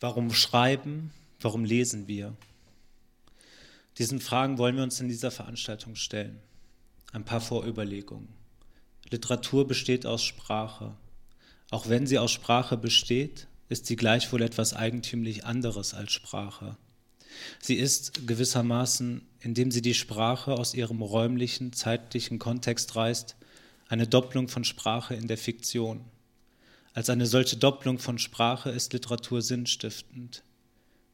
Warum schreiben? Warum lesen wir? Diesen Fragen wollen wir uns in dieser Veranstaltung stellen. Ein paar Vorüberlegungen. Literatur besteht aus Sprache. Auch wenn sie aus Sprache besteht, ist sie gleichwohl etwas eigentümlich anderes als Sprache. Sie ist gewissermaßen, indem sie die Sprache aus ihrem räumlichen, zeitlichen Kontext reißt, eine Doppelung von Sprache in der Fiktion. Als eine solche Doppelung von Sprache ist Literatur sinnstiftend.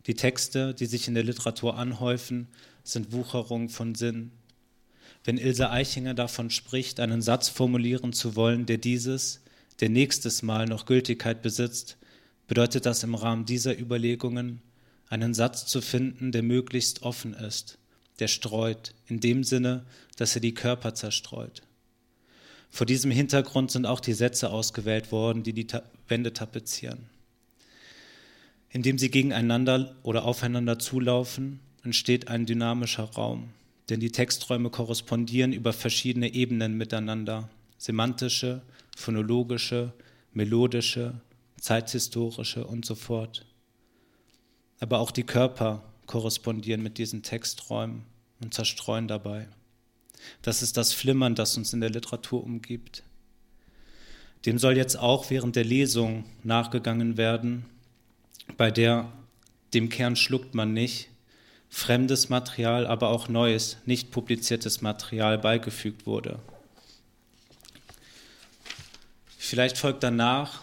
Die Texte, die sich in der Literatur anhäufen, sind Wucherung von Sinn. Wenn Ilse Eichinger davon spricht, einen Satz formulieren zu wollen, der dieses, der nächstes Mal noch Gültigkeit besitzt, bedeutet das im Rahmen dieser Überlegungen, einen Satz zu finden, der möglichst offen ist, der streut, in dem Sinne, dass er die Körper zerstreut. Vor diesem Hintergrund sind auch die Sätze ausgewählt worden, die die Wände tapezieren. Indem sie gegeneinander oder aufeinander zulaufen, entsteht ein dynamischer Raum, denn die Texträume korrespondieren über verschiedene Ebenen miteinander, semantische, phonologische, melodische, zeithistorische und so fort. Aber auch die Körper korrespondieren mit diesen Texträumen und zerstreuen dabei. Das ist das Flimmern, das uns in der Literatur umgibt. Dem soll jetzt auch während der Lesung nachgegangen werden, bei der dem Kern schluckt man nicht, fremdes Material, aber auch neues, nicht publiziertes Material beigefügt wurde. Vielleicht folgt danach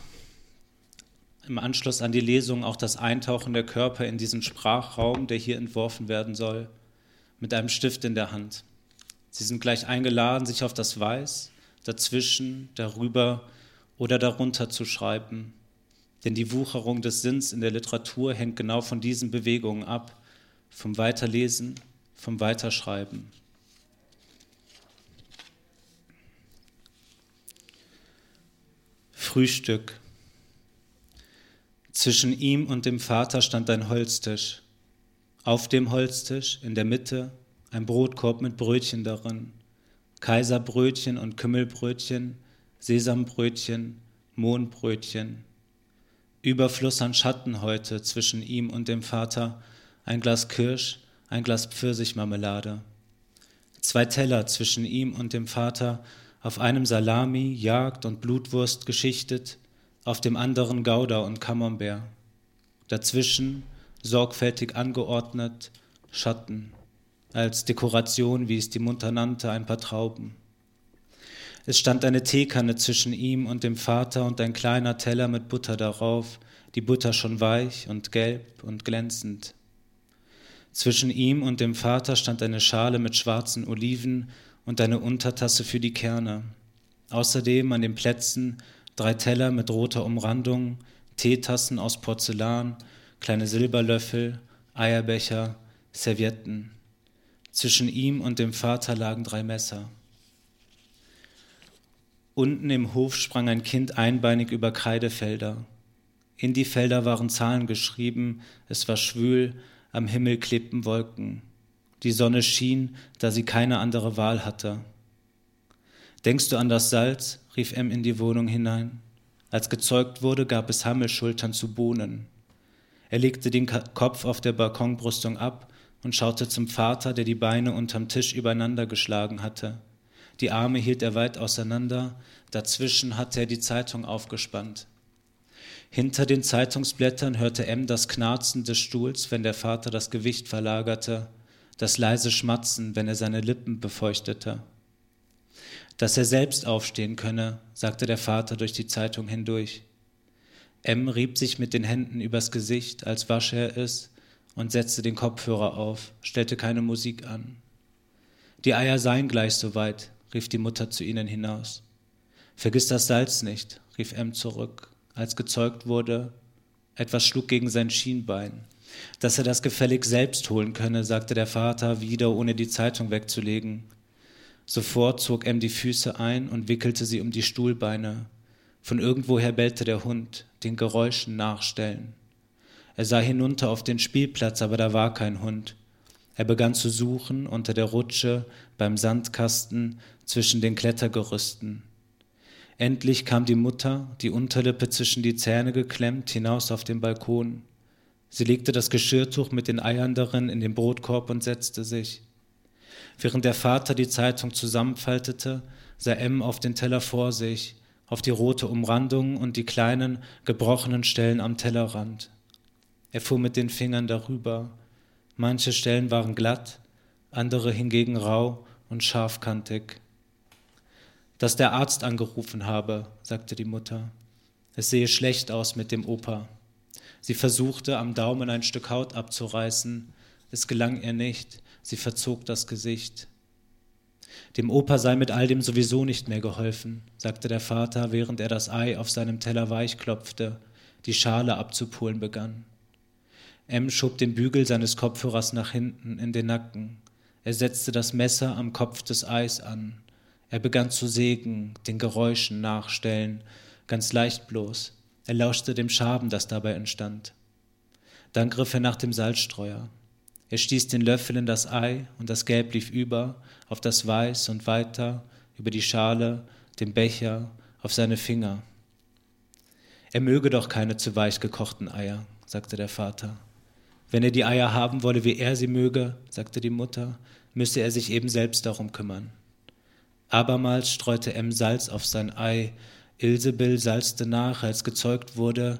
im Anschluss an die Lesung auch das Eintauchen der Körper in diesen Sprachraum, der hier entworfen werden soll, mit einem Stift in der Hand. Sie sind gleich eingeladen, sich auf das Weiß, dazwischen, darüber oder darunter zu schreiben. Denn die Wucherung des Sinns in der Literatur hängt genau von diesen Bewegungen ab, vom Weiterlesen, vom Weiterschreiben. Frühstück. Zwischen ihm und dem Vater stand ein Holztisch. Auf dem Holztisch in der Mitte ein Brotkorb mit Brötchen darin, Kaiserbrötchen und Kümmelbrötchen, Sesambrötchen, Mohnbrötchen. Überfluss an Schatten heute zwischen ihm und dem Vater, ein Glas Kirsch, ein Glas Pfirsichmarmelade. Zwei Teller zwischen ihm und dem Vater, auf einem Salami, Jagd und Blutwurst geschichtet, auf dem anderen Gouda und Camembert. Dazwischen, sorgfältig angeordnet, Schatten als Dekoration, wie es die Mutter nannte, ein paar Trauben. Es stand eine Teekanne zwischen ihm und dem Vater und ein kleiner Teller mit Butter darauf, die Butter schon weich und gelb und glänzend. Zwischen ihm und dem Vater stand eine Schale mit schwarzen Oliven und eine Untertasse für die Kerne. Außerdem an den Plätzen drei Teller mit roter Umrandung, Teetassen aus Porzellan, kleine Silberlöffel, Eierbecher, Servietten. Zwischen ihm und dem Vater lagen drei Messer. Unten im Hof sprang ein Kind einbeinig über Kreidefelder. In die Felder waren Zahlen geschrieben, es war schwül, am Himmel klebten Wolken. Die Sonne schien, da sie keine andere Wahl hatte. Denkst du an das Salz? rief M in die Wohnung hinein. Als gezeugt wurde, gab es Hammelschultern zu Bohnen. Er legte den Kopf auf der Balkonbrüstung ab und schaute zum Vater, der die Beine unterm Tisch übereinander geschlagen hatte. Die Arme hielt er weit auseinander, dazwischen hatte er die Zeitung aufgespannt. Hinter den Zeitungsblättern hörte M das Knarzen des Stuhls, wenn der Vater das Gewicht verlagerte, das leise Schmatzen, wenn er seine Lippen befeuchtete. Dass er selbst aufstehen könne, sagte der Vater durch die Zeitung hindurch. M rieb sich mit den Händen übers Gesicht, als wasche er es, und setzte den Kopfhörer auf, stellte keine Musik an. Die Eier seien gleich soweit, rief die Mutter zu ihnen hinaus. Vergiss das Salz nicht, rief M zurück, als gezeugt wurde. Etwas schlug gegen sein Schienbein. Dass er das gefällig selbst holen könne, sagte der Vater wieder, ohne die Zeitung wegzulegen. Sofort zog M die Füße ein und wickelte sie um die Stuhlbeine. Von irgendwoher bellte der Hund, den Geräuschen nachstellen. Er sah hinunter auf den Spielplatz, aber da war kein Hund. Er begann zu suchen unter der Rutsche, beim Sandkasten, zwischen den Klettergerüsten. Endlich kam die Mutter, die Unterlippe zwischen die Zähne geklemmt, hinaus auf den Balkon. Sie legte das Geschirrtuch mit den Eiern darin in den Brotkorb und setzte sich. Während der Vater die Zeitung zusammenfaltete, sah M auf den Teller vor sich, auf die rote Umrandung und die kleinen, gebrochenen Stellen am Tellerrand. Er fuhr mit den Fingern darüber. Manche Stellen waren glatt, andere hingegen rau und scharfkantig. Dass der Arzt angerufen habe, sagte die Mutter. Es sehe schlecht aus mit dem Opa. Sie versuchte, am Daumen ein Stück Haut abzureißen. Es gelang ihr nicht. Sie verzog das Gesicht. Dem Opa sei mit all dem sowieso nicht mehr geholfen, sagte der Vater, während er das Ei auf seinem Teller weichklopfte, die Schale abzupulen begann. M schob den Bügel seines Kopfhörers nach hinten in den Nacken. Er setzte das Messer am Kopf des Eis an. Er begann zu sägen, den Geräuschen nachstellen, ganz leicht bloß. Er lauschte dem Schaben, das dabei entstand. Dann griff er nach dem Salzstreuer. Er stieß den Löffel in das Ei und das Gelb lief über, auf das Weiß und weiter, über die Schale, den Becher, auf seine Finger. Er möge doch keine zu weich gekochten Eier, sagte der Vater. Wenn er die Eier haben wolle, wie er sie möge, sagte die Mutter, müsse er sich eben selbst darum kümmern. Abermals streute M Salz auf sein Ei, Ilsebill salzte nach, als gezeugt wurde,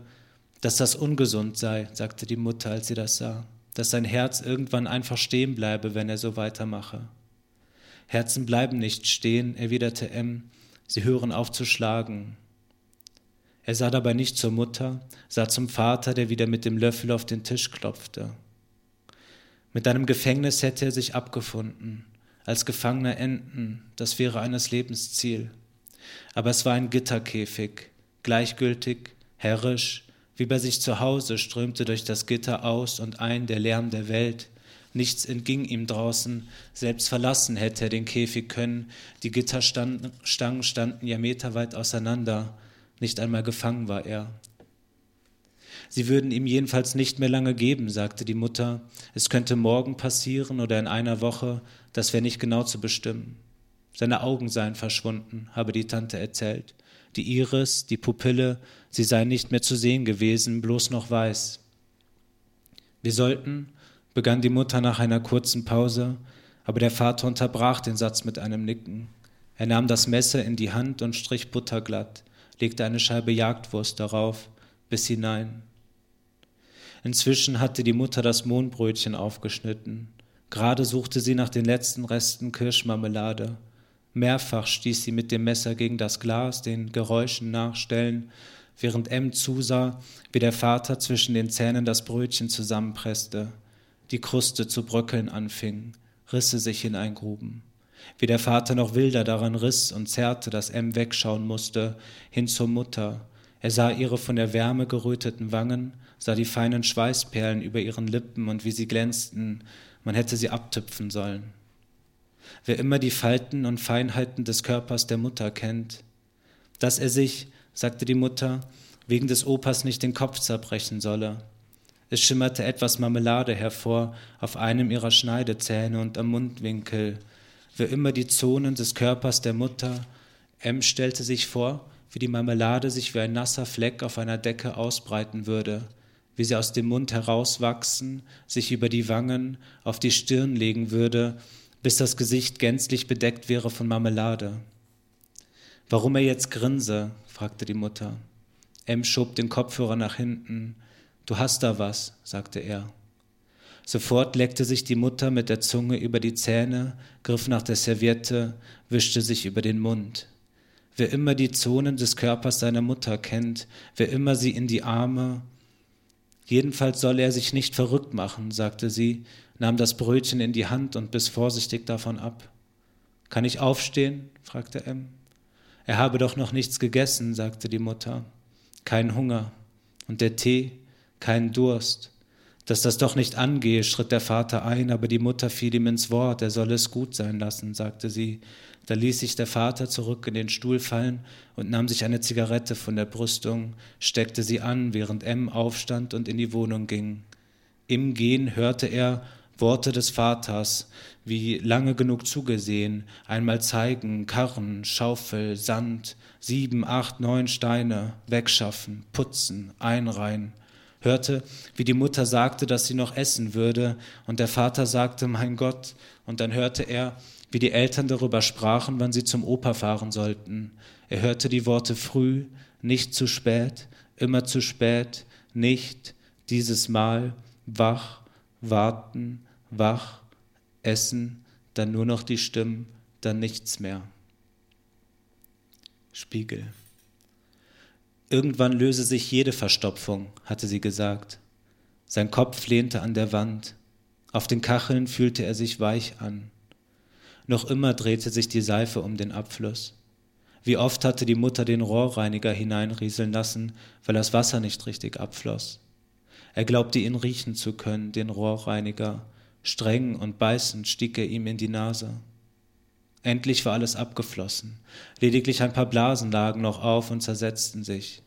dass das ungesund sei, sagte die Mutter, als sie das sah dass sein Herz irgendwann einfach stehen bleibe, wenn er so weitermache. Herzen bleiben nicht stehen, erwiderte M, sie hören auf zu schlagen. Er sah dabei nicht zur Mutter, sah zum Vater, der wieder mit dem Löffel auf den Tisch klopfte. Mit einem Gefängnis hätte er sich abgefunden, als Gefangener enden, das wäre eines Lebens Ziel. Aber es war ein Gitterkäfig, gleichgültig, herrisch, wie bei sich zu Hause strömte durch das Gitter aus und ein der Lärm der Welt. Nichts entging ihm draußen, selbst verlassen hätte er den Käfig können. Die Gitterstangen standen ja meterweit auseinander. Nicht einmal gefangen war er. Sie würden ihm jedenfalls nicht mehr lange geben, sagte die Mutter. Es könnte morgen passieren oder in einer Woche, das wäre nicht genau zu bestimmen. Seine Augen seien verschwunden, habe die Tante erzählt. Die Iris, die Pupille, sie sei nicht mehr zu sehen gewesen, bloß noch weiß. Wir sollten, begann die Mutter nach einer kurzen Pause, aber der Vater unterbrach den Satz mit einem Nicken. Er nahm das Messer in die Hand und strich Butter glatt, legte eine Scheibe Jagdwurst darauf, bis hinein. Inzwischen hatte die Mutter das Mohnbrötchen aufgeschnitten. Gerade suchte sie nach den letzten Resten Kirschmarmelade. Mehrfach stieß sie mit dem Messer gegen das Glas, den Geräuschen nachstellen, während M zusah, wie der Vater zwischen den Zähnen das Brötchen zusammenpresste, die Kruste zu bröckeln anfing, Risse sich hineingruben, wie der Vater noch wilder daran riss und zerrte, dass M wegschauen musste, hin zur Mutter. Er sah ihre von der Wärme geröteten Wangen, sah die feinen Schweißperlen über ihren Lippen und wie sie glänzten, man hätte sie abtüpfen sollen. Wer immer die Falten und Feinheiten des Körpers der Mutter kennt, dass er sich, sagte die Mutter, wegen des Opas nicht den Kopf zerbrechen solle. Es schimmerte etwas Marmelade hervor auf einem ihrer Schneidezähne und am Mundwinkel. Wer immer die Zonen des Körpers der Mutter, M stellte sich vor, wie die Marmelade sich wie ein nasser Fleck auf einer Decke ausbreiten würde, wie sie aus dem Mund herauswachsen, sich über die Wangen, auf die Stirn legen würde, bis das Gesicht gänzlich bedeckt wäre von Marmelade. Warum er jetzt grinse? fragte die Mutter. M schob den Kopfhörer nach hinten. Du hast da was, sagte er. Sofort leckte sich die Mutter mit der Zunge über die Zähne, griff nach der Serviette, wischte sich über den Mund. Wer immer die Zonen des Körpers seiner Mutter kennt, wer immer sie in die Arme, jedenfalls soll er sich nicht verrückt machen, sagte sie, nahm das Brötchen in die Hand und biss vorsichtig davon ab. Kann ich aufstehen? fragte M. Er habe doch noch nichts gegessen, sagte die Mutter. Kein Hunger. Und der Tee? Kein Durst. Dass das doch nicht angehe, schritt der Vater ein, aber die Mutter fiel ihm ins Wort, er solle es gut sein lassen, sagte sie. Da ließ sich der Vater zurück in den Stuhl fallen und nahm sich eine Zigarette von der Brüstung, steckte sie an, während M aufstand und in die Wohnung ging. Im Gehen hörte er, Worte des Vaters, wie lange genug zugesehen, einmal zeigen, Karren, Schaufel, Sand, sieben, acht, neun Steine, wegschaffen, putzen, einreihen, hörte, wie die Mutter sagte, dass sie noch essen würde, und der Vater sagte, mein Gott, und dann hörte er, wie die Eltern darüber sprachen, wann sie zum Opa fahren sollten. Er hörte die Worte früh, nicht zu spät, immer zu spät, nicht, dieses Mal, wach, warten, wach, essen, dann nur noch die Stimmen, dann nichts mehr. Spiegel. Irgendwann löse sich jede Verstopfung, hatte sie gesagt. Sein Kopf lehnte an der Wand. Auf den Kacheln fühlte er sich weich an. Noch immer drehte sich die Seife um den Abfluss. Wie oft hatte die Mutter den Rohrreiniger hineinrieseln lassen, weil das Wasser nicht richtig abfloss. Er glaubte ihn riechen zu können, den Rohrreiniger. Streng und beißend stieg er ihm in die Nase. Endlich war alles abgeflossen. Lediglich ein paar Blasen lagen noch auf und zersetzten sich.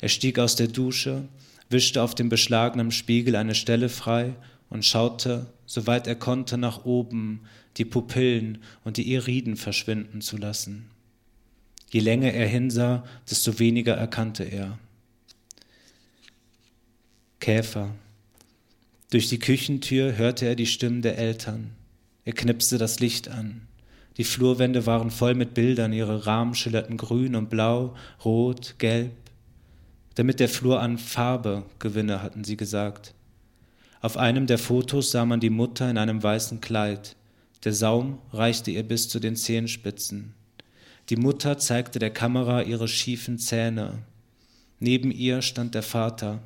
Er stieg aus der Dusche, wischte auf dem beschlagenen Spiegel eine Stelle frei und schaute, soweit er konnte, nach oben, die Pupillen und die Iriden verschwinden zu lassen. Je länger er hinsah, desto weniger erkannte er. Käfer. Durch die Küchentür hörte er die Stimmen der Eltern. Er knipste das Licht an. Die Flurwände waren voll mit Bildern, ihre Rahmen schillerten grün und blau, rot, gelb. Damit der Flur an Farbe gewinne, hatten sie gesagt. Auf einem der Fotos sah man die Mutter in einem weißen Kleid. Der Saum reichte ihr bis zu den Zehenspitzen. Die Mutter zeigte der Kamera ihre schiefen Zähne. Neben ihr stand der Vater.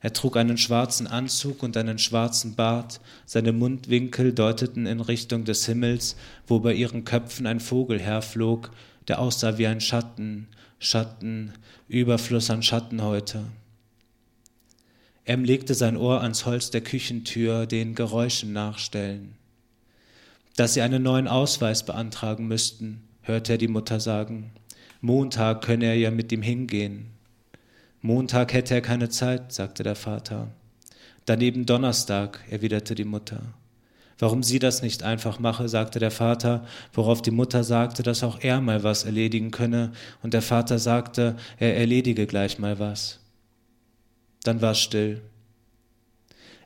Er trug einen schwarzen Anzug und einen schwarzen Bart, seine Mundwinkel deuteten in Richtung des Himmels, wo bei ihren Köpfen ein Vogel herflog, der aussah wie ein Schatten, Schatten, Überfluss an Schatten heute. Em legte sein Ohr ans Holz der Küchentür, den Geräuschen nachstellen. Dass sie einen neuen Ausweis beantragen müssten, hörte er die Mutter sagen. Montag könne er ja mit ihm hingehen. Montag hätte er keine Zeit, sagte der Vater. Daneben Donnerstag, erwiderte die Mutter. Warum sie das nicht einfach mache, sagte der Vater, worauf die Mutter sagte, dass auch er mal was erledigen könne, und der Vater sagte, er erledige gleich mal was. Dann war still.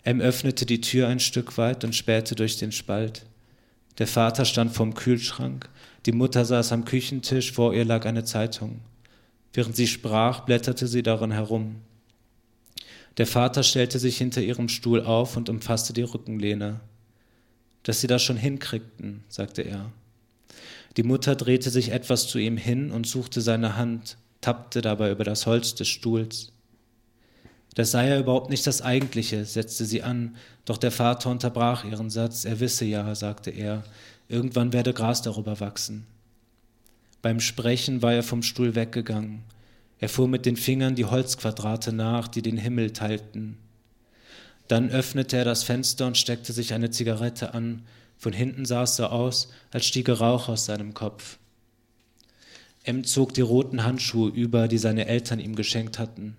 Em öffnete die Tür ein Stück weit und spähte durch den Spalt. Der Vater stand vorm Kühlschrank, die Mutter saß am Küchentisch, vor ihr lag eine Zeitung. Während sie sprach, blätterte sie darin herum. Der Vater stellte sich hinter ihrem Stuhl auf und umfasste die Rückenlehne. Dass sie das schon hinkriegten, sagte er. Die Mutter drehte sich etwas zu ihm hin und suchte seine Hand, tappte dabei über das Holz des Stuhls. Das sei ja überhaupt nicht das Eigentliche, setzte sie an, doch der Vater unterbrach ihren Satz. Er wisse ja, sagte er, irgendwann werde Gras darüber wachsen. Beim Sprechen war er vom Stuhl weggegangen. Er fuhr mit den Fingern die Holzquadrate nach, die den Himmel teilten. Dann öffnete er das Fenster und steckte sich eine Zigarette an. Von hinten sah es so aus, als stiege Rauch aus seinem Kopf. M zog die roten Handschuhe über, die seine Eltern ihm geschenkt hatten.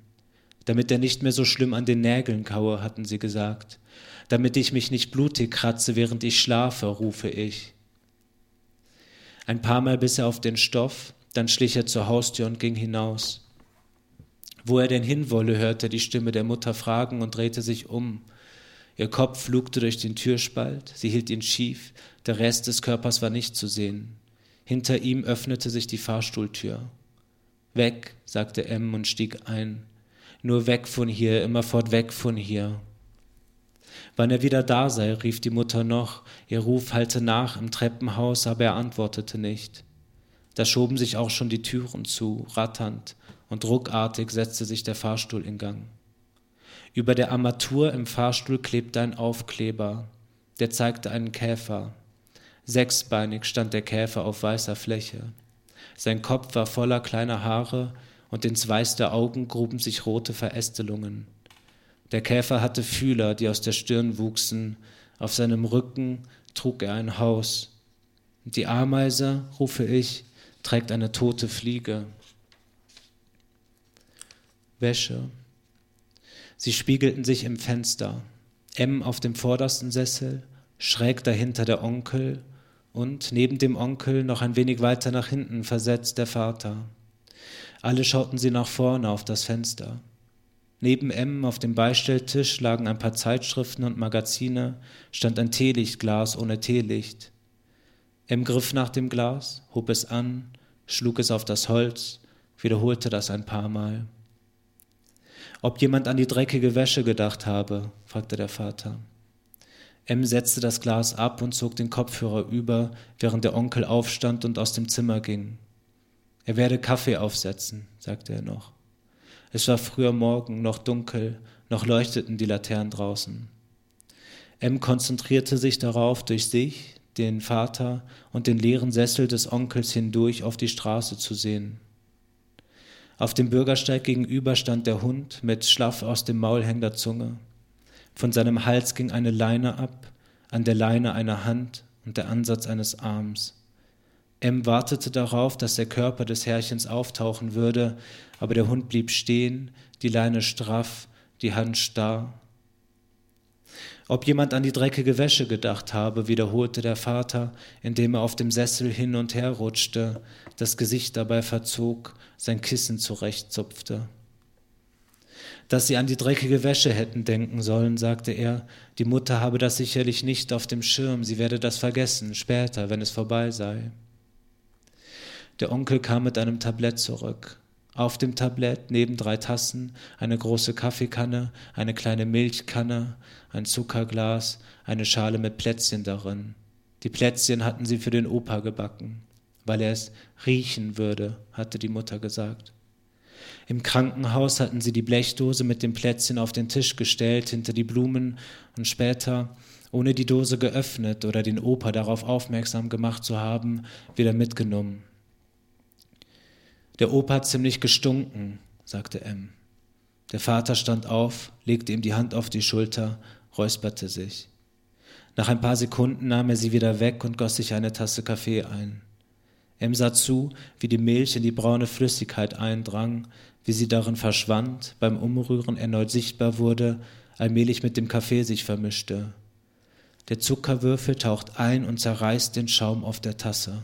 Damit er nicht mehr so schlimm an den Nägeln kaue, hatten sie gesagt. Damit ich mich nicht blutig kratze, während ich schlafe, rufe ich. Ein paar Mal biss er auf den Stoff, dann schlich er zur Haustür und ging hinaus. Wo er denn hin wolle, hörte er die Stimme der Mutter fragen und drehte sich um. Ihr Kopf flugte durch den Türspalt, sie hielt ihn schief, der Rest des Körpers war nicht zu sehen. Hinter ihm öffnete sich die Fahrstuhltür. Weg, sagte M und stieg ein. Nur weg von hier, immerfort weg von hier. Wann er wieder da sei, rief die Mutter noch, ihr Ruf hallte nach im Treppenhaus, aber er antwortete nicht. Da schoben sich auch schon die Türen zu, ratternd, und ruckartig setzte sich der Fahrstuhl in Gang. Über der Armatur im Fahrstuhl klebte ein Aufkleber, der zeigte einen Käfer. Sechsbeinig stand der Käfer auf weißer Fläche. Sein Kopf war voller kleiner Haare und ins Weiß der Augen gruben sich rote Verästelungen. Der Käfer hatte Fühler, die aus der Stirn wuchsen, auf seinem Rücken trug er ein Haus. Die Ameise, rufe ich, trägt eine tote Fliege. Wäsche. Sie spiegelten sich im Fenster. M auf dem vordersten Sessel, schräg dahinter der Onkel und neben dem Onkel noch ein wenig weiter nach hinten versetzt der Vater. Alle schauten sie nach vorne auf das Fenster. Neben M auf dem Beistelltisch lagen ein paar Zeitschriften und Magazine, stand ein Teelichtglas ohne Teelicht. M griff nach dem Glas, hob es an, schlug es auf das Holz, wiederholte das ein paar Mal. Ob jemand an die dreckige Wäsche gedacht habe, fragte der Vater. M setzte das Glas ab und zog den Kopfhörer über, während der Onkel aufstand und aus dem Zimmer ging. Er werde Kaffee aufsetzen, sagte er noch. Es war früher Morgen, noch dunkel, noch leuchteten die Laternen draußen. M konzentrierte sich darauf, durch sich, den Vater und den leeren Sessel des Onkels hindurch auf die Straße zu sehen. Auf dem Bürgersteig gegenüber stand der Hund mit schlaff aus dem Maul hängender Zunge. Von seinem Hals ging eine Leine ab, an der Leine eine Hand und der Ansatz eines Arms. M wartete darauf, dass der Körper des Herrchens auftauchen würde, aber der Hund blieb stehen, die Leine straff, die Hand starr. Ob jemand an die dreckige Wäsche gedacht habe, wiederholte der Vater, indem er auf dem Sessel hin und her rutschte, das Gesicht dabei verzog, sein Kissen zurechtzupfte dass sie an die dreckige Wäsche hätten denken sollen, sagte er. Die Mutter habe das sicherlich nicht auf dem Schirm, sie werde das vergessen, später, wenn es vorbei sei. Der Onkel kam mit einem Tablett zurück. Auf dem Tablett neben drei Tassen eine große Kaffeekanne, eine kleine Milchkanne, ein Zuckerglas, eine Schale mit Plätzchen darin. Die Plätzchen hatten sie für den Opa gebacken, weil er es riechen würde, hatte die Mutter gesagt. Im Krankenhaus hatten sie die Blechdose mit dem Plätzchen auf den Tisch gestellt, hinter die Blumen und später, ohne die Dose geöffnet oder den Opa darauf aufmerksam gemacht zu haben, wieder mitgenommen. Der Opa hat ziemlich gestunken, sagte M. Der Vater stand auf, legte ihm die Hand auf die Schulter, räusperte sich. Nach ein paar Sekunden nahm er sie wieder weg und goss sich eine Tasse Kaffee ein. M sah zu, wie die Milch in die braune Flüssigkeit eindrang, wie sie darin verschwand, beim Umrühren erneut sichtbar wurde, allmählich mit dem Kaffee sich vermischte. Der Zuckerwürfel taucht ein und zerreißt den Schaum auf der Tasse.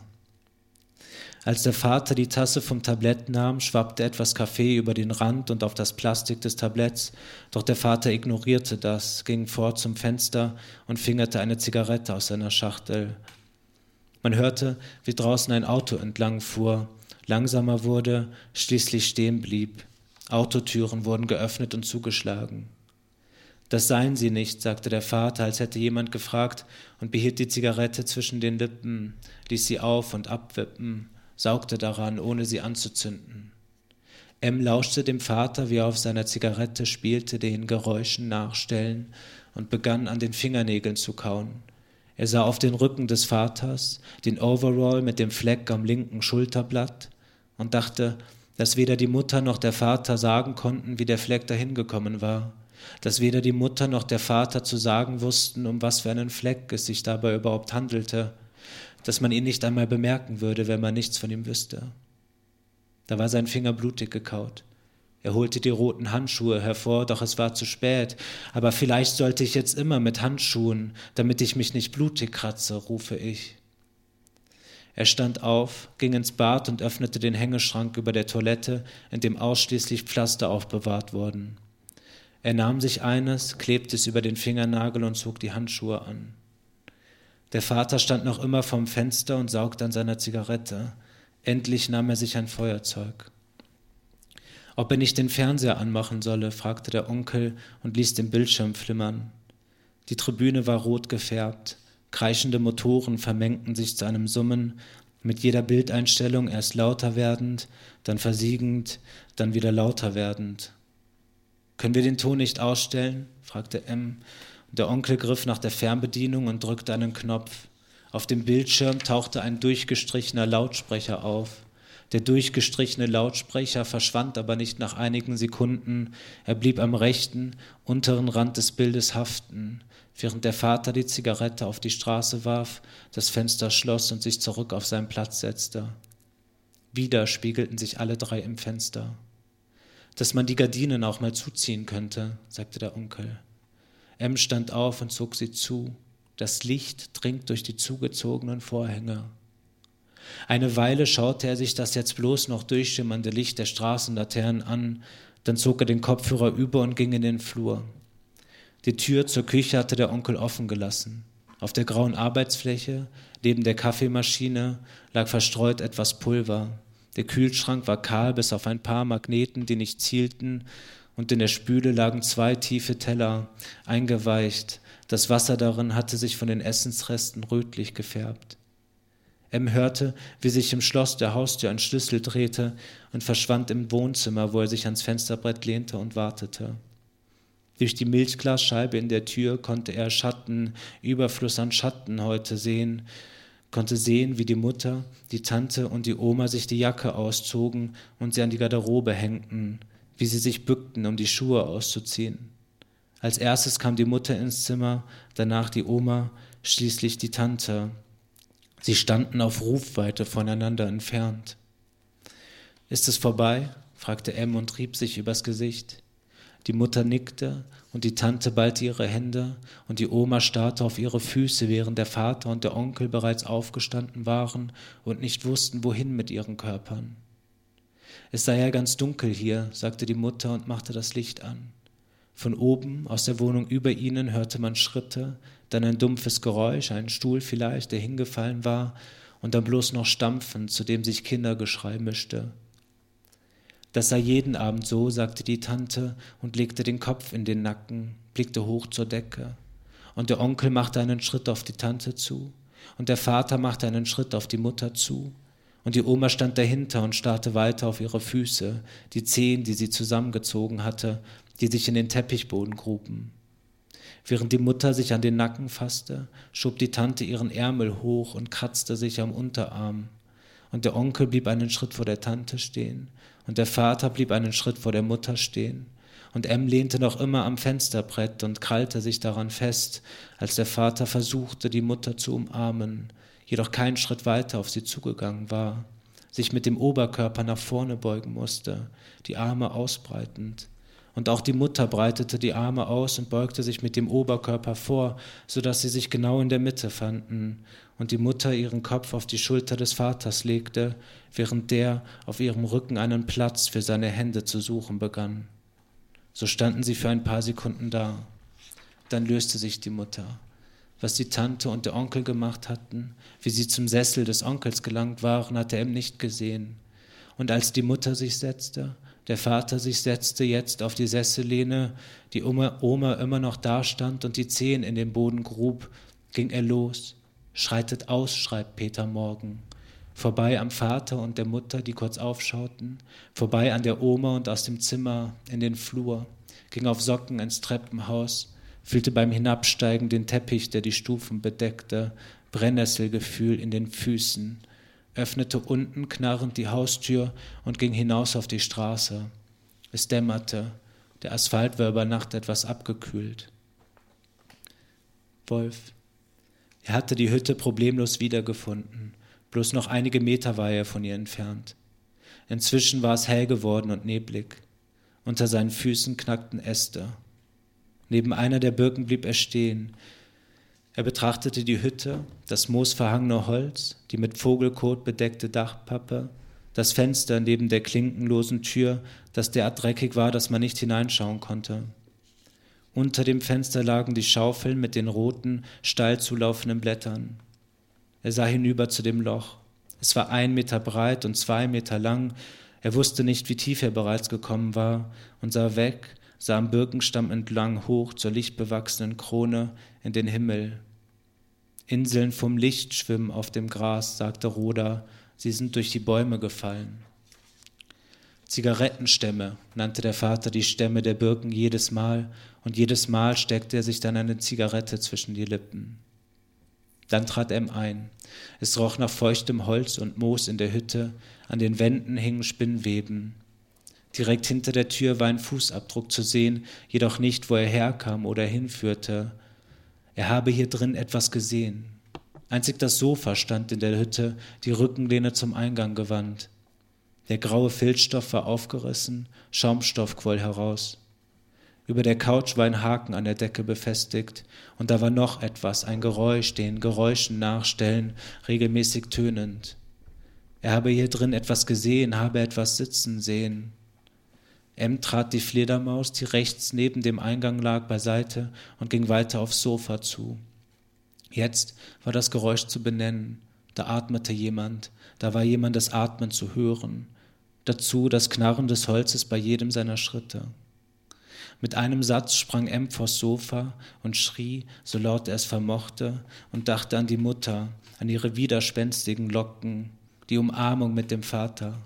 Als der Vater die Tasse vom Tablett nahm, schwappte etwas Kaffee über den Rand und auf das Plastik des Tabletts, doch der Vater ignorierte das, ging fort zum Fenster und fingerte eine Zigarette aus seiner Schachtel, man hörte, wie draußen ein Auto entlang fuhr, langsamer wurde, schließlich stehen blieb. Autotüren wurden geöffnet und zugeschlagen. Das seien sie nicht, sagte der Vater, als hätte jemand gefragt und behielt die Zigarette zwischen den Lippen, ließ sie auf und abwippen, saugte daran, ohne sie anzuzünden. M lauschte dem Vater, wie er auf seiner Zigarette spielte, den Geräuschen nachstellen und begann an den Fingernägeln zu kauen. Er sah auf den Rücken des Vaters, den Overall mit dem Fleck am linken Schulterblatt und dachte, dass weder die Mutter noch der Vater sagen konnten, wie der Fleck dahin gekommen war, dass weder die Mutter noch der Vater zu sagen wussten, um was für einen Fleck es sich dabei überhaupt handelte, dass man ihn nicht einmal bemerken würde, wenn man nichts von ihm wüsste. Da war sein Finger blutig gekaut. Er holte die roten Handschuhe hervor, doch es war zu spät. Aber vielleicht sollte ich jetzt immer mit Handschuhen, damit ich mich nicht blutig kratze, rufe ich. Er stand auf, ging ins Bad und öffnete den Hängeschrank über der Toilette, in dem ausschließlich Pflaster aufbewahrt wurden. Er nahm sich eines, klebte es über den Fingernagel und zog die Handschuhe an. Der Vater stand noch immer vorm Fenster und saugte an seiner Zigarette. Endlich nahm er sich ein Feuerzeug. Ob er nicht den Fernseher anmachen solle, fragte der Onkel und ließ den Bildschirm flimmern. Die Tribüne war rot gefärbt, kreischende Motoren vermengten sich zu einem Summen, mit jeder Bildeinstellung erst lauter werdend, dann versiegend, dann wieder lauter werdend. Können wir den Ton nicht ausstellen? fragte M. Der Onkel griff nach der Fernbedienung und drückte einen Knopf. Auf dem Bildschirm tauchte ein durchgestrichener Lautsprecher auf. Der durchgestrichene Lautsprecher verschwand aber nicht nach einigen Sekunden. Er blieb am rechten, unteren Rand des Bildes haften, während der Vater die Zigarette auf die Straße warf, das Fenster schloss und sich zurück auf seinen Platz setzte. Wieder spiegelten sich alle drei im Fenster. Dass man die Gardinen auch mal zuziehen könnte, sagte der Onkel. M stand auf und zog sie zu. Das Licht dringt durch die zugezogenen Vorhänge. Eine Weile schaute er sich das jetzt bloß noch durchschimmernde Licht der Straßenlaternen an, Dann zog er den Kopfhörer über und ging in den Flur. Die Tür zur Küche hatte der Onkel offen gelassen. Auf der grauen Arbeitsfläche, neben der Kaffeemaschine, lag verstreut etwas Pulver. Der Kühlschrank war kahl bis auf ein paar Magneten, die nicht zielten, und in der Spüle lagen zwei tiefe Teller, eingeweicht. Das Wasser darin hatte sich von den Essensresten rötlich gefärbt. M hörte, wie sich im Schloss der Haustür ein Schlüssel drehte und verschwand im Wohnzimmer, wo er sich ans Fensterbrett lehnte und wartete. Durch die Milchglasscheibe in der Tür konnte er Schatten, Überfluss an Schatten heute sehen, konnte sehen, wie die Mutter, die Tante und die Oma sich die Jacke auszogen und sie an die Garderobe hängten, wie sie sich bückten, um die Schuhe auszuziehen. Als erstes kam die Mutter ins Zimmer, danach die Oma, schließlich die Tante. Sie standen auf Rufweite voneinander entfernt. Ist es vorbei? fragte M und rieb sich übers Gesicht. Die Mutter nickte und die Tante ballte ihre Hände und die Oma starrte auf ihre Füße, während der Vater und der Onkel bereits aufgestanden waren und nicht wussten, wohin mit ihren Körpern. Es sei ja ganz dunkel hier, sagte die Mutter und machte das Licht an. Von oben, aus der Wohnung über ihnen, hörte man Schritte, dann ein dumpfes Geräusch, ein Stuhl vielleicht, der hingefallen war, und dann bloß noch Stampfen, zu dem sich Kindergeschrei mischte. Das sei jeden Abend so, sagte die Tante und legte den Kopf in den Nacken, blickte hoch zur Decke. Und der Onkel machte einen Schritt auf die Tante zu, und der Vater machte einen Schritt auf die Mutter zu, und die Oma stand dahinter und starrte weiter auf ihre Füße, die Zehen, die sie zusammengezogen hatte, die sich in den Teppichboden gruben. Während die Mutter sich an den Nacken fasste, schob die Tante ihren Ärmel hoch und kratzte sich am Unterarm. Und der Onkel blieb einen Schritt vor der Tante stehen, und der Vater blieb einen Schritt vor der Mutter stehen, und M lehnte noch immer am Fensterbrett und krallte sich daran fest, als der Vater versuchte, die Mutter zu umarmen, jedoch keinen Schritt weiter auf sie zugegangen war, sich mit dem Oberkörper nach vorne beugen musste, die Arme ausbreitend, und auch die Mutter breitete die Arme aus und beugte sich mit dem Oberkörper vor, so dass sie sich genau in der Mitte fanden, und die Mutter ihren Kopf auf die Schulter des Vaters legte, während der auf ihrem Rücken einen Platz für seine Hände zu suchen begann. So standen sie für ein paar Sekunden da. Dann löste sich die Mutter. Was die Tante und der Onkel gemacht hatten, wie sie zum Sessel des Onkels gelangt waren, hatte er nicht gesehen. Und als die Mutter sich setzte, der Vater sich setzte jetzt auf die Sessellehne, die Oma, Oma immer noch dastand und die Zehen in den Boden grub, ging er los. Schreitet aus, schreibt Peter Morgen. Vorbei am Vater und der Mutter, die kurz aufschauten, vorbei an der Oma und aus dem Zimmer in den Flur, ging auf Socken ins Treppenhaus, fühlte beim Hinabsteigen den Teppich, der die Stufen bedeckte, Brennnesselgefühl in den Füßen, öffnete unten knarrend die Haustür und ging hinaus auf die Straße. Es dämmerte, der Asphalt war über Nacht etwas abgekühlt. Wolf. Er hatte die Hütte problemlos wiedergefunden, bloß noch einige Meter war er von ihr entfernt. Inzwischen war es hell geworden und neblig. Unter seinen Füßen knackten Äste. Neben einer der Birken blieb er stehen, er betrachtete die Hütte, das moosverhangene Holz, die mit Vogelkot bedeckte Dachpappe, das Fenster neben der klinkenlosen Tür, das derart dreckig war, dass man nicht hineinschauen konnte. Unter dem Fenster lagen die Schaufeln mit den roten, steil zulaufenden Blättern. Er sah hinüber zu dem Loch. Es war ein Meter breit und zwei Meter lang. Er wusste nicht, wie tief er bereits gekommen war und sah weg, sah am Birkenstamm entlang hoch zur lichtbewachsenen Krone in den Himmel. Inseln vom Licht schwimmen auf dem Gras, sagte Roda, sie sind durch die Bäume gefallen. Zigarettenstämme nannte der Vater die Stämme der Birken jedes Mal, und jedes Mal steckte er sich dann eine Zigarette zwischen die Lippen. Dann trat M ein. Es roch nach feuchtem Holz und Moos in der Hütte, an den Wänden hingen Spinnweben. Direkt hinter der Tür war ein Fußabdruck zu sehen, jedoch nicht, wo er herkam oder hinführte. Er habe hier drin etwas gesehen. Einzig das Sofa stand in der Hütte, die Rückenlehne zum Eingang gewandt. Der graue Filzstoff war aufgerissen, Schaumstoff quoll heraus. Über der Couch war ein Haken an der Decke befestigt, und da war noch etwas, ein Geräusch, den Geräuschen nachstellen, regelmäßig tönend. Er habe hier drin etwas gesehen, habe etwas sitzen sehen. M trat die Fledermaus, die rechts neben dem Eingang lag, beiseite und ging weiter aufs Sofa zu. Jetzt war das Geräusch zu benennen. Da atmete jemand, da war jemandes Atmen zu hören. Dazu das Knarren des Holzes bei jedem seiner Schritte. Mit einem Satz sprang M vors Sofa und schrie, so laut er es vermochte, und dachte an die Mutter, an ihre widerspenstigen Locken, die Umarmung mit dem Vater,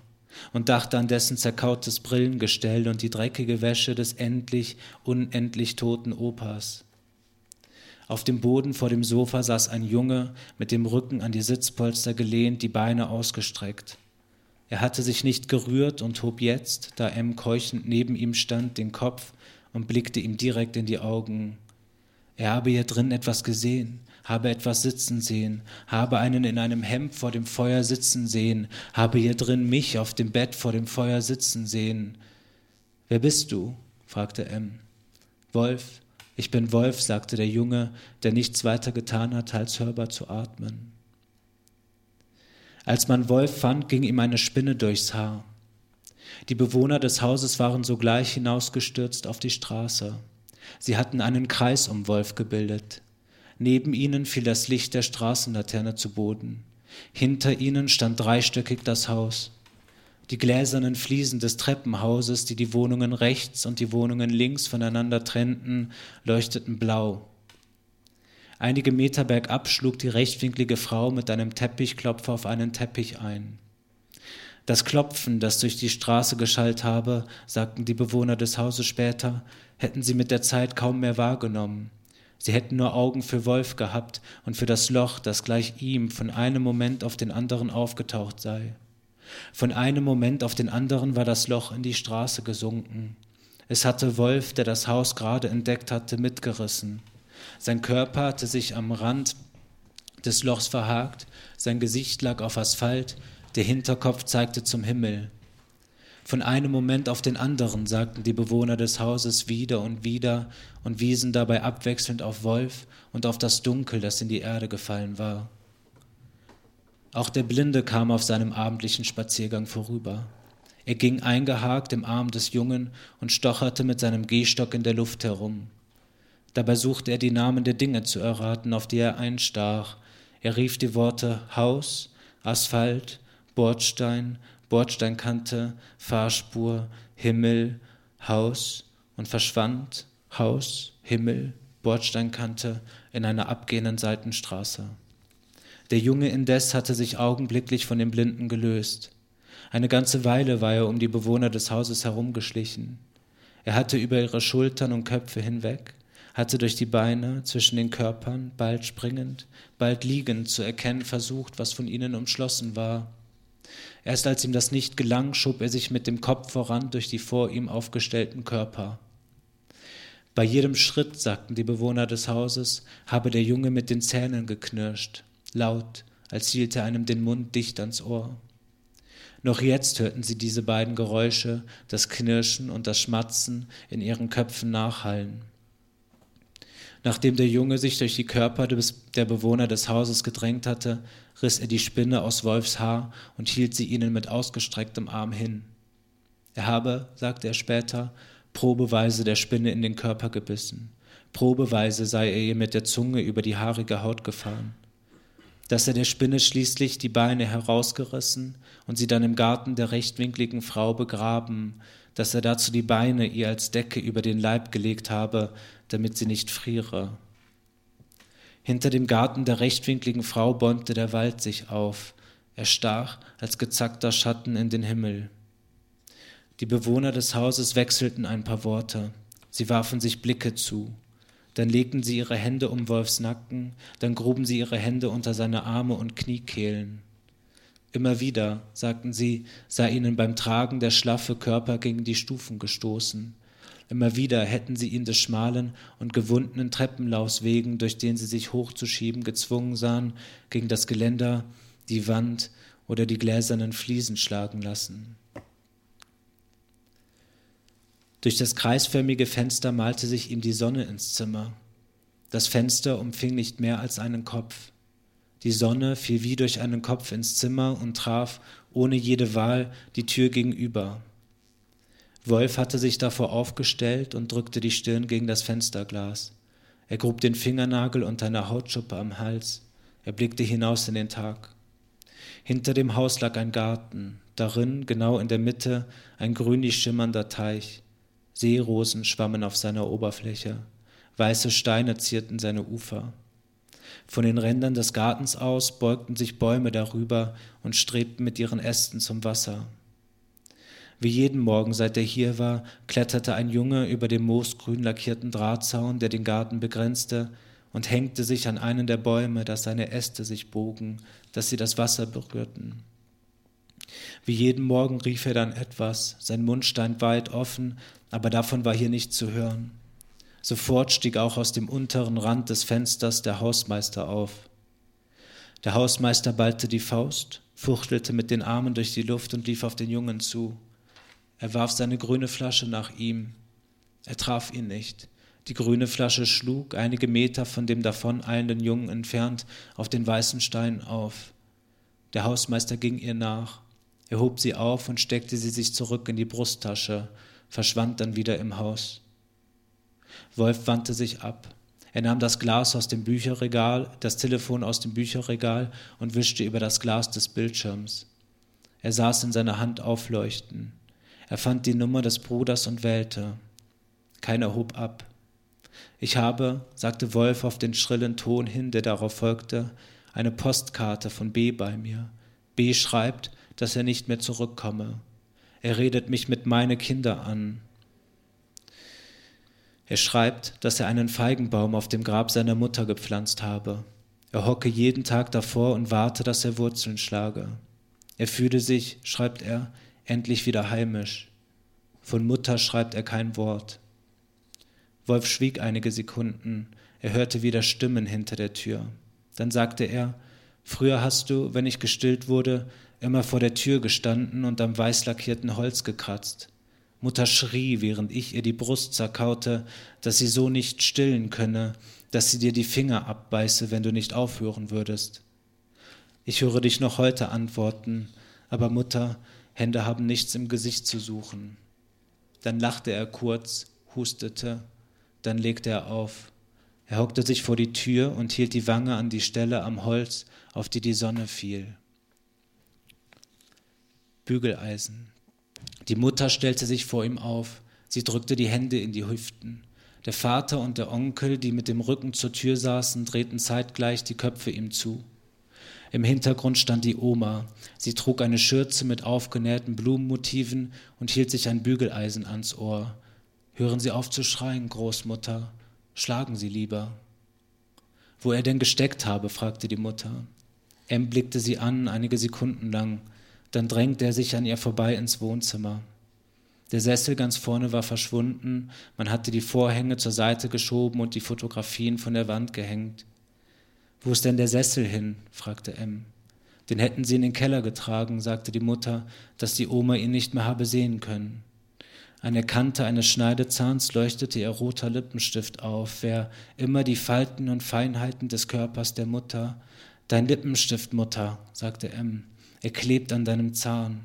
und dachte an dessen zerkautes Brillengestell und die dreckige Wäsche des endlich, unendlich toten Opas. Auf dem Boden vor dem Sofa saß ein Junge, mit dem Rücken an die Sitzpolster gelehnt, die Beine ausgestreckt. Er hatte sich nicht gerührt und hob jetzt, da M keuchend neben ihm stand, den Kopf und blickte ihm direkt in die Augen. Er habe hier drin etwas gesehen, habe etwas sitzen sehen, habe einen in einem Hemd vor dem Feuer sitzen sehen, habe hier drin mich auf dem Bett vor dem Feuer sitzen sehen. Wer bist du? fragte M. Wolf, ich bin Wolf, sagte der Junge, der nichts weiter getan hat, als hörbar zu atmen. Als man Wolf fand, ging ihm eine Spinne durchs Haar. Die Bewohner des Hauses waren sogleich hinausgestürzt auf die Straße. Sie hatten einen Kreis um Wolf gebildet. Neben ihnen fiel das Licht der Straßenlaterne zu Boden. Hinter ihnen stand dreistöckig das Haus. Die gläsernen Fliesen des Treppenhauses, die die Wohnungen rechts und die Wohnungen links voneinander trennten, leuchteten blau. Einige Meter bergab schlug die rechtwinklige Frau mit einem Teppichklopfer auf einen Teppich ein. Das Klopfen, das durch die Straße geschallt habe, sagten die Bewohner des Hauses später, hätten sie mit der Zeit kaum mehr wahrgenommen. Sie hätten nur Augen für Wolf gehabt und für das Loch, das gleich ihm von einem Moment auf den anderen aufgetaucht sei. Von einem Moment auf den anderen war das Loch in die Straße gesunken. Es hatte Wolf, der das Haus gerade entdeckt hatte, mitgerissen. Sein Körper hatte sich am Rand des Lochs verhakt, sein Gesicht lag auf Asphalt, der Hinterkopf zeigte zum Himmel. Von einem Moment auf den anderen sagten die Bewohner des Hauses wieder und wieder und wiesen dabei abwechselnd auf Wolf und auf das Dunkel, das in die Erde gefallen war. Auch der Blinde kam auf seinem abendlichen Spaziergang vorüber. Er ging eingehakt im Arm des Jungen und stocherte mit seinem Gehstock in der Luft herum. Dabei suchte er die Namen der Dinge zu erraten, auf die er einstach. Er rief die Worte Haus, Asphalt, Bordstein, Bordsteinkante, Fahrspur, Himmel, Haus und verschwand Haus, Himmel, Bordsteinkante in einer abgehenden Seitenstraße. Der Junge indes hatte sich augenblicklich von dem Blinden gelöst. Eine ganze Weile war er um die Bewohner des Hauses herumgeschlichen. Er hatte über ihre Schultern und Köpfe hinweg hatte durch die Beine zwischen den Körpern, bald springend, bald liegend, zu erkennen versucht, was von ihnen umschlossen war. Erst als ihm das nicht gelang, schob er sich mit dem Kopf voran durch die vor ihm aufgestellten Körper. Bei jedem Schritt, sagten die Bewohner des Hauses, habe der Junge mit den Zähnen geknirscht, laut, als hielt er einem den Mund dicht ans Ohr. Noch jetzt hörten sie diese beiden Geräusche, das Knirschen und das Schmatzen, in ihren Köpfen nachhallen. Nachdem der Junge sich durch die Körper der Bewohner des Hauses gedrängt hatte, riss er die Spinne aus Wolfs Haar und hielt sie ihnen mit ausgestrecktem Arm hin. Er habe, sagte er später, probeweise der Spinne in den Körper gebissen. Probeweise sei er ihr mit der Zunge über die haarige Haut gefahren. Dass er der Spinne schließlich die Beine herausgerissen und sie dann im Garten der rechtwinkligen Frau begraben, dass er dazu die Beine ihr als Decke über den Leib gelegt habe, damit sie nicht friere. Hinter dem Garten der rechtwinkligen Frau bäumte der Wald sich auf, er stach als gezackter Schatten in den Himmel. Die Bewohner des Hauses wechselten ein paar Worte, sie warfen sich Blicke zu, dann legten sie ihre Hände um Wolfs Nacken, dann gruben sie ihre Hände unter seine Arme und Kniekehlen. Immer wieder, sagten sie, sei ihnen beim Tragen der schlaffe Körper gegen die Stufen gestoßen, Immer wieder hätten sie ihn des schmalen und gewundenen Treppenlaufs wegen, durch den sie sich hochzuschieben gezwungen sahen, gegen das Geländer, die Wand oder die gläsernen Fliesen schlagen lassen. Durch das kreisförmige Fenster malte sich ihm die Sonne ins Zimmer. Das Fenster umfing nicht mehr als einen Kopf. Die Sonne fiel wie durch einen Kopf ins Zimmer und traf, ohne jede Wahl, die Tür gegenüber. Wolf hatte sich davor aufgestellt und drückte die Stirn gegen das Fensterglas. Er grub den Fingernagel unter einer Hautschuppe am Hals. Er blickte hinaus in den Tag. Hinter dem Haus lag ein Garten, darin, genau in der Mitte, ein grünlich schimmernder Teich. Seerosen schwammen auf seiner Oberfläche, weiße Steine zierten seine Ufer. Von den Rändern des Gartens aus beugten sich Bäume darüber und strebten mit ihren Ästen zum Wasser. Wie jeden Morgen, seit er hier war, kletterte ein Junge über den moosgrün lackierten Drahtzaun, der den Garten begrenzte, und hängte sich an einen der Bäume, dass seine Äste sich bogen, dass sie das Wasser berührten. Wie jeden Morgen rief er dann etwas, sein Mund stand weit offen, aber davon war hier nichts zu hören. Sofort stieg auch aus dem unteren Rand des Fensters der Hausmeister auf. Der Hausmeister ballte die Faust, fuchtelte mit den Armen durch die Luft und lief auf den Jungen zu. Er warf seine grüne Flasche nach ihm. Er traf ihn nicht. Die grüne Flasche schlug, einige Meter von dem davoneilenden Jungen entfernt, auf den weißen Stein auf. Der Hausmeister ging ihr nach. Er hob sie auf und steckte sie sich zurück in die Brusttasche, verschwand dann wieder im Haus. Wolf wandte sich ab. Er nahm das Glas aus dem Bücherregal, das Telefon aus dem Bücherregal und wischte über das Glas des Bildschirms. Er saß in seiner Hand aufleuchten. Er fand die Nummer des Bruders und wählte. Keiner hob ab. Ich habe, sagte Wolf auf den schrillen Ton hin, der darauf folgte, eine Postkarte von B bei mir. B schreibt, dass er nicht mehr zurückkomme. Er redet mich mit meine Kinder an. Er schreibt, dass er einen Feigenbaum auf dem Grab seiner Mutter gepflanzt habe. Er hocke jeden Tag davor und warte, dass er Wurzeln schlage. Er fühle sich, schreibt er, endlich wieder heimisch. Von Mutter schreibt er kein Wort. Wolf schwieg einige Sekunden, er hörte wieder Stimmen hinter der Tür. Dann sagte er, Früher hast du, wenn ich gestillt wurde, immer vor der Tür gestanden und am weißlackierten Holz gekratzt. Mutter schrie, während ich ihr die Brust zerkaute, dass sie so nicht stillen könne, dass sie dir die Finger abbeiße, wenn du nicht aufhören würdest. Ich höre dich noch heute antworten, aber Mutter, Hände haben nichts im Gesicht zu suchen. Dann lachte er kurz, hustete, dann legte er auf. Er hockte sich vor die Tür und hielt die Wange an die Stelle am Holz, auf die die Sonne fiel. Bügeleisen. Die Mutter stellte sich vor ihm auf. Sie drückte die Hände in die Hüften. Der Vater und der Onkel, die mit dem Rücken zur Tür saßen, drehten zeitgleich die Köpfe ihm zu. Im Hintergrund stand die Oma. Sie trug eine Schürze mit aufgenähten Blumenmotiven und hielt sich ein Bügeleisen ans Ohr. Hören Sie auf zu schreien, Großmutter. Schlagen Sie lieber. Wo er denn gesteckt habe, fragte die Mutter. Em blickte sie an, einige Sekunden lang. Dann drängte er sich an ihr vorbei ins Wohnzimmer. Der Sessel ganz vorne war verschwunden, man hatte die Vorhänge zur Seite geschoben und die Fotografien von der Wand gehängt. Wo ist denn der Sessel hin? fragte M. Den hätten sie in den Keller getragen, sagte die Mutter, dass die Oma ihn nicht mehr habe sehen können. An der Kante eines Schneidezahns leuchtete ihr roter Lippenstift auf, wer immer die Falten und Feinheiten des Körpers der Mutter. Dein Lippenstift, Mutter, sagte M. Er klebt an deinem Zahn.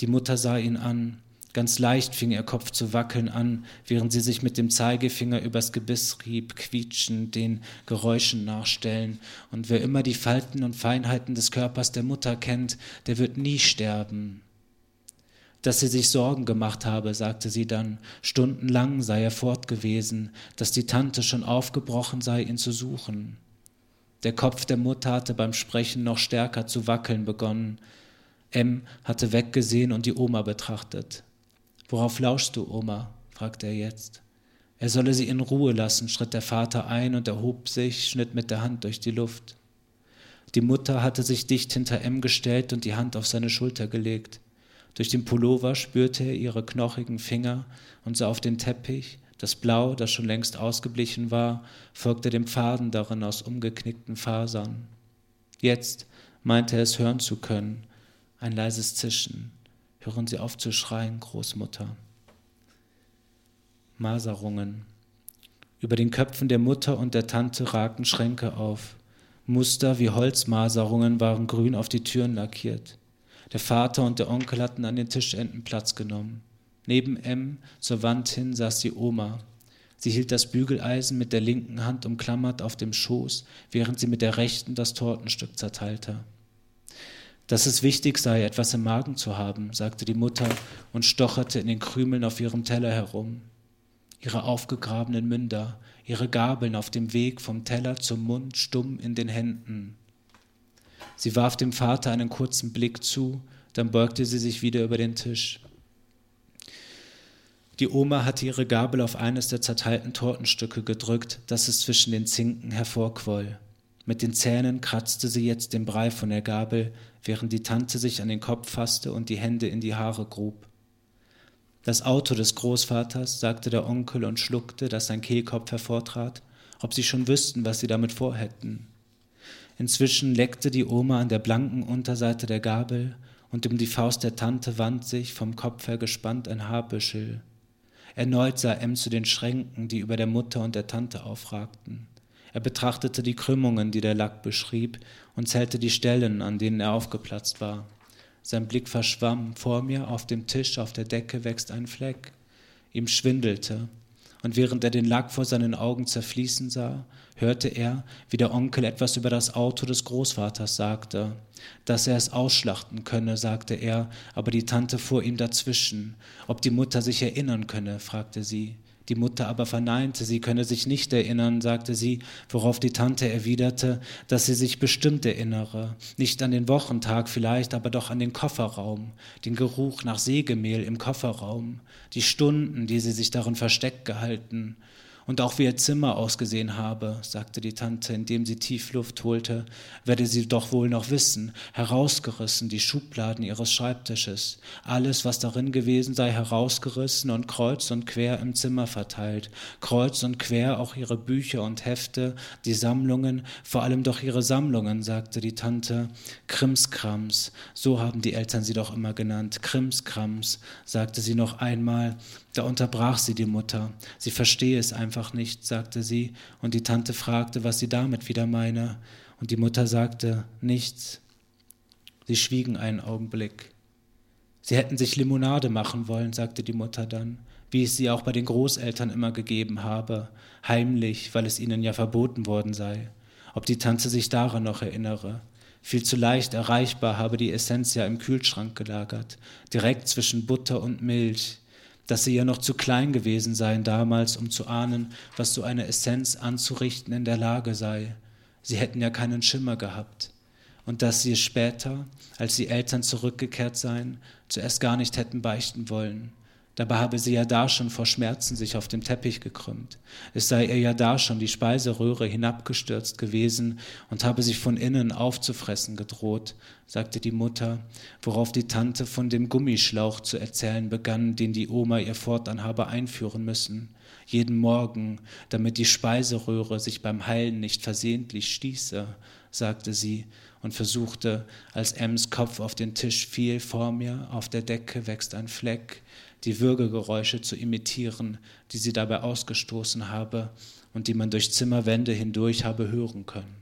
Die Mutter sah ihn an. Ganz leicht fing ihr Kopf zu wackeln an, während sie sich mit dem Zeigefinger übers Gebiss rieb, quietschend, den Geräuschen nachstellen. Und wer immer die Falten und Feinheiten des Körpers der Mutter kennt, der wird nie sterben. Dass sie sich Sorgen gemacht habe, sagte sie dann, stundenlang sei er fort gewesen, dass die Tante schon aufgebrochen sei, ihn zu suchen. Der Kopf der Mutter hatte beim Sprechen noch stärker zu wackeln begonnen. M hatte weggesehen und die Oma betrachtet. Worauf lauschst du, Oma? fragte er jetzt. Er solle sie in Ruhe lassen, schritt der Vater ein und erhob sich, schnitt mit der Hand durch die Luft. Die Mutter hatte sich dicht hinter M gestellt und die Hand auf seine Schulter gelegt. Durch den Pullover spürte er ihre knochigen Finger und sah auf den Teppich. Das Blau, das schon längst ausgeblichen war, folgte dem Faden darin aus umgeknickten Fasern. Jetzt meinte er es hören zu können, ein leises Zischen. Hören Sie auf zu schreien, Großmutter. Maserungen. Über den Köpfen der Mutter und der Tante ragten Schränke auf. Muster wie Holzmaserungen waren grün auf die Türen lackiert. Der Vater und der Onkel hatten an den Tischenden Platz genommen. Neben M zur Wand hin saß die Oma. Sie hielt das Bügeleisen mit der linken Hand umklammert auf dem Schoß, während sie mit der rechten das Tortenstück zerteilte. Dass es wichtig sei, etwas im Magen zu haben, sagte die Mutter und stocherte in den Krümeln auf ihrem Teller herum. Ihre aufgegrabenen Münder, ihre Gabeln auf dem Weg vom Teller zum Mund stumm in den Händen. Sie warf dem Vater einen kurzen Blick zu, dann beugte sie sich wieder über den Tisch. Die Oma hatte ihre Gabel auf eines der zerteilten Tortenstücke gedrückt, dass es zwischen den Zinken hervorquoll. Mit den Zähnen kratzte sie jetzt den Brei von der Gabel, während die Tante sich an den Kopf fasste und die Hände in die Haare grub. Das Auto des Großvaters, sagte der Onkel und schluckte, dass sein Kehlkopf hervortrat, ob sie schon wüssten, was sie damit vorhätten. Inzwischen leckte die Oma an der blanken Unterseite der Gabel, und um die Faust der Tante wand sich vom Kopf her gespannt ein Haarbüschel. Erneut sah M zu den Schränken, die über der Mutter und der Tante aufragten. Er betrachtete die Krümmungen, die der Lack beschrieb, und zählte die Stellen, an denen er aufgeplatzt war. Sein Blick verschwamm. Vor mir auf dem Tisch auf der Decke wächst ein Fleck. Ihm schwindelte und während er den Lack vor seinen Augen zerfließen sah, hörte er, wie der Onkel etwas über das Auto des Großvaters sagte. Dass er es ausschlachten könne, sagte er, aber die Tante fuhr ihm dazwischen. Ob die Mutter sich erinnern könne, fragte sie. Die Mutter aber verneinte, sie könne sich nicht erinnern, sagte sie, worauf die Tante erwiderte, dass sie sich bestimmt erinnere, nicht an den Wochentag vielleicht, aber doch an den Kofferraum, den Geruch nach Sägemehl im Kofferraum, die Stunden, die sie sich darin versteckt gehalten, und auch wie ihr Zimmer ausgesehen habe, sagte die Tante, indem sie tief Luft holte, werde sie doch wohl noch wissen, herausgerissen die Schubladen ihres Schreibtisches, alles, was darin gewesen sei, herausgerissen und kreuz und quer im Zimmer verteilt, kreuz und quer auch ihre Bücher und Hefte, die Sammlungen, vor allem doch ihre Sammlungen, sagte die Tante, Krimskrams, so haben die Eltern sie doch immer genannt, Krimskrams, sagte sie noch einmal, da unterbrach sie die Mutter. Sie verstehe es einfach nicht, sagte sie, und die Tante fragte, was sie damit wieder meine, und die Mutter sagte nichts. Sie schwiegen einen Augenblick. Sie hätten sich Limonade machen wollen, sagte die Mutter dann, wie es sie auch bei den Großeltern immer gegeben habe, heimlich, weil es ihnen ja verboten worden sei. Ob die Tante sich daran noch erinnere. Viel zu leicht erreichbar habe die Essenz ja im Kühlschrank gelagert, direkt zwischen Butter und Milch, dass sie ja noch zu klein gewesen seien damals, um zu ahnen, was so eine Essenz anzurichten in der Lage sei. Sie hätten ja keinen Schimmer gehabt. Und dass sie es später, als die Eltern zurückgekehrt seien, zuerst gar nicht hätten beichten wollen. Dabei habe sie ja da schon vor Schmerzen sich auf dem Teppich gekrümmt. Es sei ihr ja da schon die Speiseröhre hinabgestürzt gewesen und habe sich von innen aufzufressen gedroht, sagte die Mutter, worauf die Tante von dem Gummischlauch zu erzählen begann, den die Oma ihr fortan habe einführen müssen. Jeden Morgen, damit die Speiseröhre sich beim Heilen nicht versehentlich stieße, sagte sie und versuchte, als Ems Kopf auf den Tisch fiel vor mir, auf der Decke wächst ein Fleck, die Würgegeräusche zu imitieren, die sie dabei ausgestoßen habe und die man durch Zimmerwände hindurch habe hören können.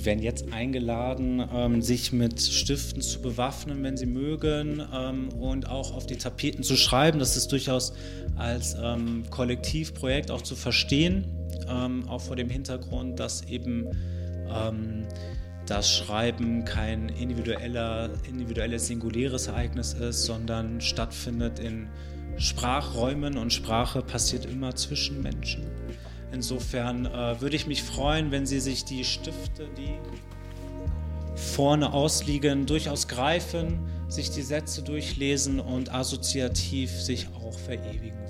Sie werden jetzt eingeladen, ähm, sich mit Stiften zu bewaffnen, wenn Sie mögen, ähm, und auch auf die Tapeten zu schreiben. Das ist durchaus als ähm, Kollektivprojekt auch zu verstehen, auch vor dem Hintergrund, dass eben das Schreiben kein individueller, individuelles, singuläres Ereignis ist, sondern stattfindet in Sprachräumen und Sprache passiert immer zwischen Menschen. Insofern äh, würde ich mich freuen, wenn Sie sich die Stifte, die vorne ausliegen, durchaus greifen, sich die Sätze durchlesen und assoziativ sich auch verewigen.